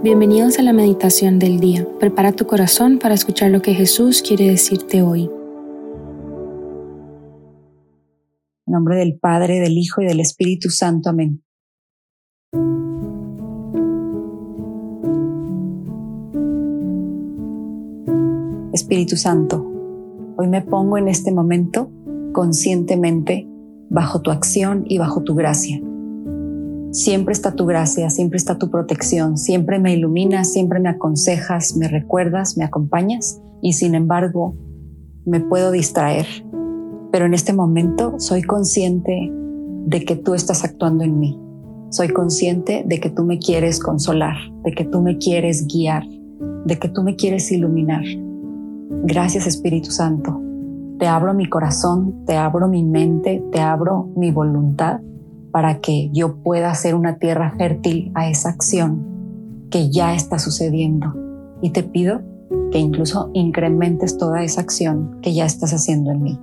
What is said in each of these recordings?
Bienvenidos a la meditación del día. Prepara tu corazón para escuchar lo que Jesús quiere decirte hoy. En nombre del Padre, del Hijo y del Espíritu Santo. Amén. Espíritu Santo, hoy me pongo en este momento conscientemente bajo tu acción y bajo tu gracia Siempre está tu gracia, siempre está tu protección, siempre me iluminas, siempre me aconsejas, me recuerdas, me acompañas y sin embargo me puedo distraer. Pero en este momento soy consciente de que tú estás actuando en mí. Soy consciente de que tú me quieres consolar, de que tú me quieres guiar, de que tú me quieres iluminar. Gracias Espíritu Santo. Te abro mi corazón, te abro mi mente, te abro mi voluntad para que yo pueda hacer una tierra fértil a esa acción que ya está sucediendo. Y te pido que incluso incrementes toda esa acción que ya estás haciendo en mí.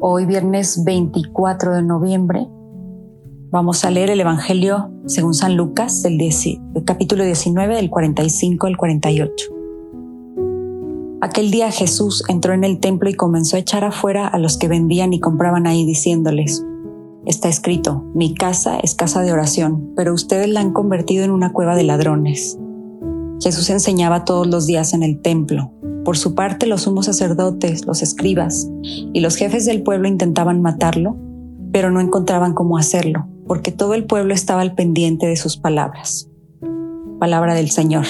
Hoy viernes 24 de noviembre vamos a leer el Evangelio según San Lucas, el, el capítulo 19 del 45 al 48. Aquel día Jesús entró en el templo y comenzó a echar afuera a los que vendían y compraban ahí diciéndoles, Está escrito, mi casa es casa de oración, pero ustedes la han convertido en una cueva de ladrones. Jesús enseñaba todos los días en el templo. Por su parte, los sumos sacerdotes, los escribas y los jefes del pueblo intentaban matarlo, pero no encontraban cómo hacerlo, porque todo el pueblo estaba al pendiente de sus palabras. Palabra del Señor.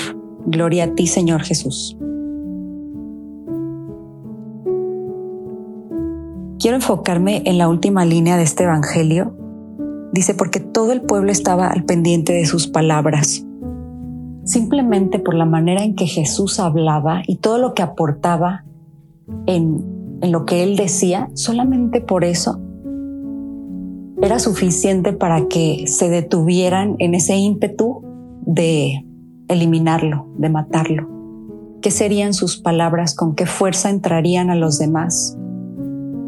Gloria a ti, Señor Jesús. Quiero enfocarme en la última línea de este Evangelio. Dice, porque todo el pueblo estaba al pendiente de sus palabras. Simplemente por la manera en que Jesús hablaba y todo lo que aportaba en, lo que él decía, solamente por eso era suficiente para que se detuvieran en ese ímpetu de eliminarlo, de matarlo. ¿Qué serían sus palabras? ¿Con qué fuerza entrarían a los demás?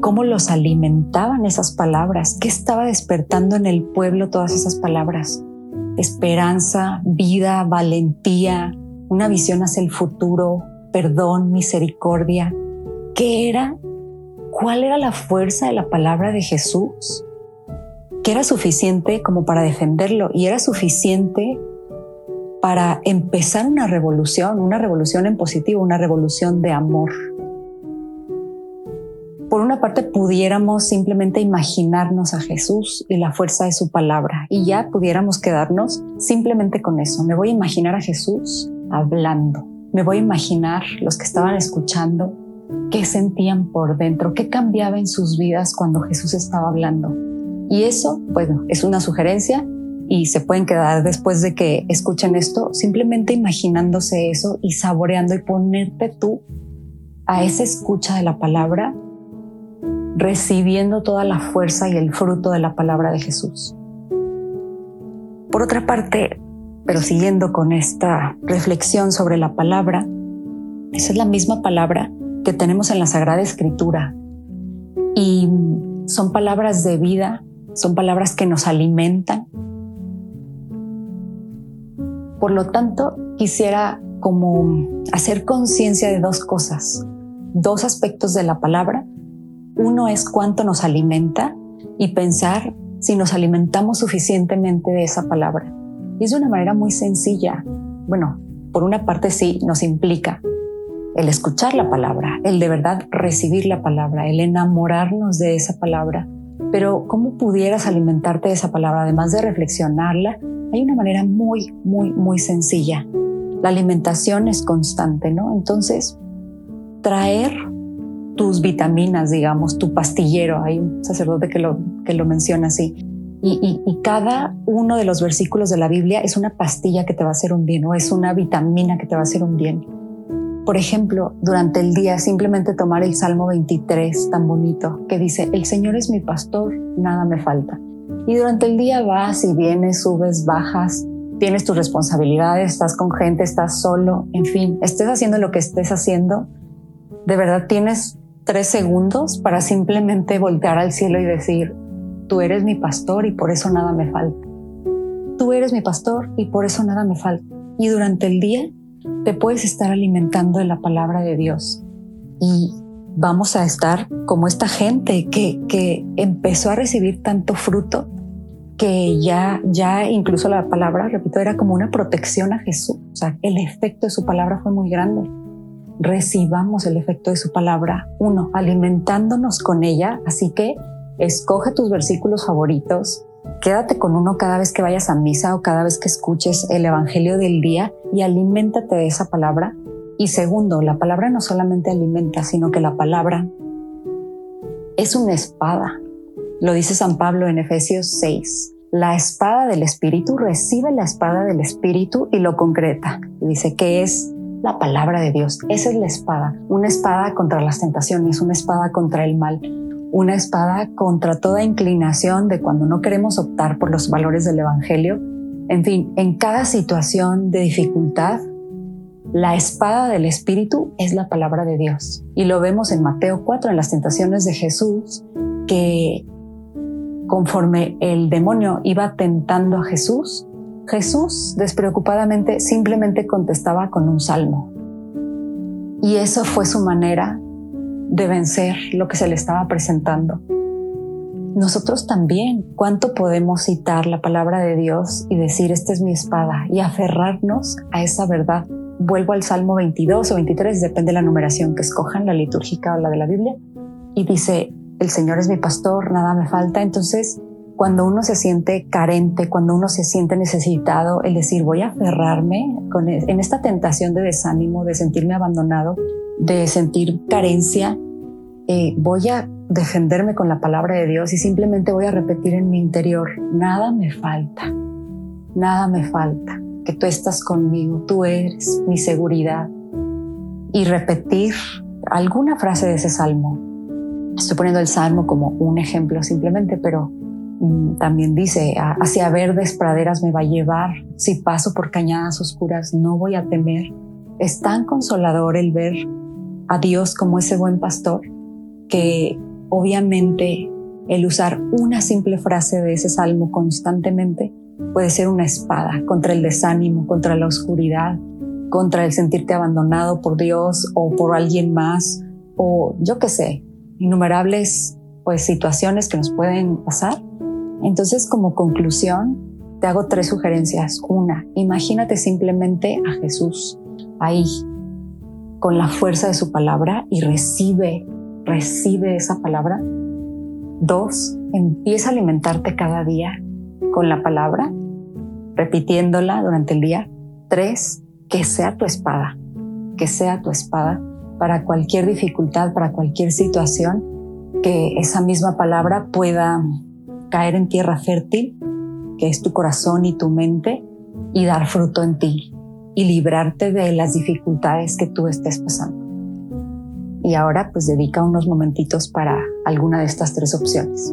Cómo los alimentaban esas palabras, qué estaba despertando en el pueblo todas esas palabras. Esperanza, vida, valentía, una visión hacia el futuro, perdón, misericordia. ¿Qué era? ¿Cuál era la fuerza de la palabra de Jesús? Que era suficiente como para defenderlo y era suficiente para empezar una revolución, una revolución en positivo, una revolución de amor por una parte pudiéramos simplemente imaginarnos a Jesús y la fuerza de su palabra y ya pudiéramos quedarnos simplemente con eso. Me voy a imaginar a Jesús hablando. Me voy a imaginar los que estaban escuchando qué sentían por dentro, qué cambiaba en sus vidas cuando Jesús estaba hablando. Y eso, bueno, es una sugerencia y se pueden quedar después de que escuchen esto, simplemente imaginándose eso y saboreando y ponerte tú a esa escucha de la palabra recibiendo toda la fuerza y el fruto de la palabra de Jesús. Por otra parte, pero siguiendo con esta reflexión sobre la palabra, esa es la misma palabra que tenemos en la Sagrada Escritura y son palabras de vida, son palabras que nos alimentan. Por lo tanto, quisiera como hacer conciencia de dos cosas, dos aspectos de la palabra uno es cuánto nos alimenta y pensar si nos alimentamos suficientemente de esa palabra. Y es de una manera muy sencilla. Bueno, por una parte sí nos implica el escuchar la palabra, el de verdad recibir la palabra, el enamorarnos de esa palabra. Pero ¿cómo pudieras alimentarte de esa palabra? Además de reflexionarla, hay una manera muy, muy, muy sencilla. La alimentación es constante, ¿no? Entonces, traer tus vitaminas, digamos, tu pastillero. Hay un sacerdote que lo, que lo menciona así. Y, y, cada uno de los versículos de la Biblia es una pastilla que te va a hacer un bien o es una vitamina que te va a hacer un bien. Por ejemplo, durante el día simplemente tomar el Salmo 23 tan bonito que dice, el Señor es mi pastor, nada me falta. Y durante el día vas y vienes, subes, bajas, tienes tus responsabilidades, estás con gente, estás solo, en fin, estés haciendo lo que estés haciendo, de verdad tienes tres segundos para simplemente voltear al cielo y decir, tú eres mi pastor y por eso nada me falta. tú eres mi pastor y por eso nada me falta. Y durante el día te puedes estar alimentando de la palabra de Dios y vamos a estar como esta gente que, que empezó a recibir tanto fruto que ya, ya incluso la palabra, repito, era como una protección a Jesús. O sea, el efecto de su palabra fue muy grande. Recibamos el efecto de su palabra, uno, alimentándonos con ella. Así que escoge tus versículos favoritos, quédate con uno cada vez que vayas a misa o cada vez que escuches el Evangelio del día y aliméntate de esa palabra. Y segundo, la palabra no solamente alimenta, sino que la palabra es una espada lo dice San Pablo en Efesios 6. La espada del Espíritu recibe la espada del Espíritu y lo concreta. Dice que es la palabra de Dios. Esa es la espada. Una espada contra las tentaciones, una espada contra el mal, una espada contra toda inclinación de cuando no queremos optar por los valores del Evangelio. En fin, en cada situación de dificultad, la espada del Espíritu es la palabra de Dios. Y lo vemos en Mateo 4, en las tentaciones de Jesús, que Conforme el demonio iba tentando a Jesús, Jesús despreocupadamente simplemente contestaba con un salmo. Y eso fue su manera de vencer lo que se le estaba presentando. Nosotros también, ¿cuánto podemos citar la palabra de Dios y decir, esta es mi espada y aferrarnos a esa verdad? Vuelvo al Salmo 22 o 23, depende de la numeración que escojan, la litúrgica o la de la Biblia, y dice, el Señor es mi pastor, nada me falta. Entonces, cuando uno se siente carente, cuando uno se siente necesitado, el decir voy a aferrarme con, e, en esta tentación de desánimo, de sentirme abandonado, de sentir carencia, eh, voy a defenderme con la palabra de Dios y simplemente voy a repetir en mi interior, nada me falta, nada me falta, que tú estás conmigo, tú eres mi seguridad. Y repetir alguna frase de ese salmo, Estoy poniendo el Salmo como un ejemplo simplemente, pero también dice, hacia verdes praderas me va a llevar, si paso por cañadas oscuras no voy a temer. Es tan consolador el ver a Dios como ese buen pastor que obviamente el usar una simple frase de ese salmo constantemente puede ser una espada contra el desánimo, contra la oscuridad, contra el sentirte abandonado por Dios o por alguien más, o yo qué sé, innumerables pues situaciones que nos pueden pasar. Entonces, como conclusión, te hago tres sugerencias. Una, imagínate simplemente a Jesús ahí con la fuerza de su palabra y recibe, recibe esa palabra. Dos, empieza a alimentarte cada día con la palabra, repitiéndola durante el día. Tres, que sea tu espada, que sea tu espada para cualquier dificultad, para cualquier situación, que esa misma palabra pueda caer en tierra fértil, que es tu corazón y tu mente, y dar fruto en ti y librarte de las dificultades que tú estés pasando. Y ahora pues dedica unos momentitos para alguna de estas tres opciones.